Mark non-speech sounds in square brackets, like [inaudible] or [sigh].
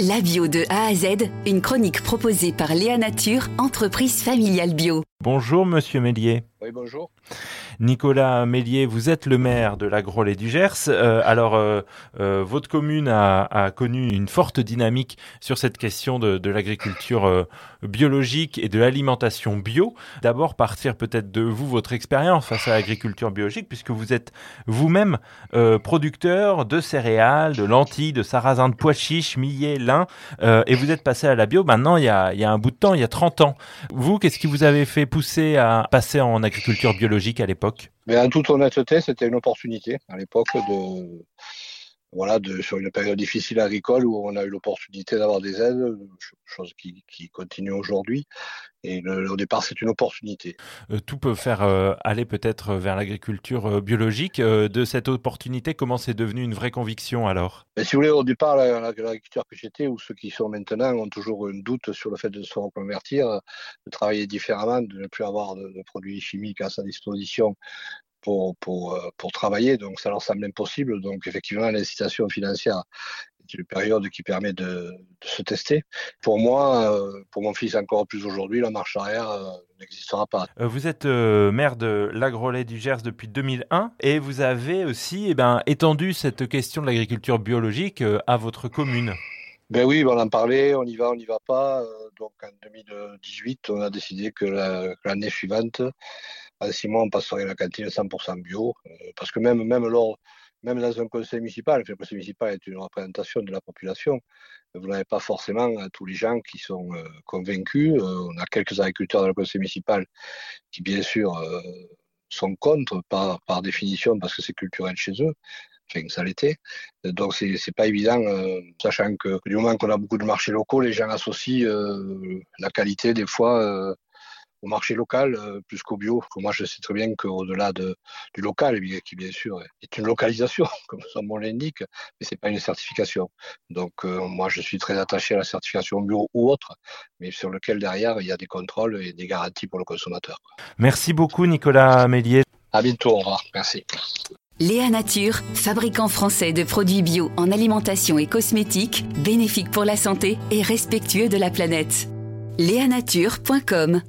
La bio de A à Z, une chronique proposée par Léa Nature, entreprise familiale bio. Bonjour Monsieur Mélier. Bonjour. Nicolas Mélier, vous êtes le maire de la Grolet du Gers. Euh, alors, euh, euh, votre commune a, connu une forte dynamique sur cette question de, l'agriculture biologique et de l'alimentation bio. D'abord, partir peut-être de vous, votre expérience face à l'agriculture biologique, puisque vous êtes vous-même producteur de céréales, de lentilles, de sarrasin de pois chiches, millet, lin, et vous êtes passé à la bio maintenant il y, a, il y a un bout de temps, il y a 30 ans. Vous, qu'est-ce qui vous avez fait pousser à passer en agriculture biologique à l'époque. Mais en toute honnêteté, c'était une opportunité à l'époque de voilà, de, sur une période difficile agricole où on a eu l'opportunité d'avoir des aides, chose qui, qui continue aujourd'hui. Et le, au départ, c'est une opportunité. Euh, tout peut faire euh, aller peut-être vers l'agriculture euh, biologique. De cette opportunité, comment c'est devenu une vraie conviction alors? Mais si vous voulez, au départ, l'agriculteur que j'étais ou ceux qui sont maintenant ont toujours un doute sur le fait de se reconvertir, de travailler différemment, de ne plus avoir de, de produits chimiques à sa disposition pour, pour, pour travailler, donc ça leur semble impossible. Donc effectivement, l'incitation financière est une période qui permet de, de se tester. Pour moi, pour mon fils encore plus aujourd'hui, la marche arrière n'existera pas. Vous êtes euh, maire de l'Agrolet du Gers depuis 2001 et vous avez aussi eh ben, étendu cette question de l'agriculture biologique euh, à votre commune. Ben oui, on en parlait, on y va, on n'y va pas. Donc en 2018, on a décidé que l'année la, suivante, en six mois, on passerait la cantine 100% bio. Parce que même, même, lors, même dans un conseil municipal, le conseil municipal est une représentation de la population, vous n'avez pas forcément tous les gens qui sont convaincus. On a quelques agriculteurs dans le conseil municipal qui, bien sûr, sont contre par, par définition parce que c'est culturel chez eux enfin ça l'était. Donc c'est c'est pas évident, euh, sachant que du moment qu'on a beaucoup de marchés locaux, les gens associent euh, la qualité des fois euh, au marché local plus qu'au bio. Moi je sais très bien qu'au-delà de, du local, qui bien sûr est une localisation, [laughs] comme son nom l'indique, mais c'est pas une certification. Donc moi je suis très attaché à la certification bio ou autre, mais sur lequel derrière il y a des contrôles et des garanties pour le consommateur. Merci beaucoup Nicolas Mélier. À bientôt, au revoir. Merci. Léa Nature, fabricant français de produits bio en alimentation et cosmétiques, bénéfiques pour la santé et respectueux de la planète. Léanature.com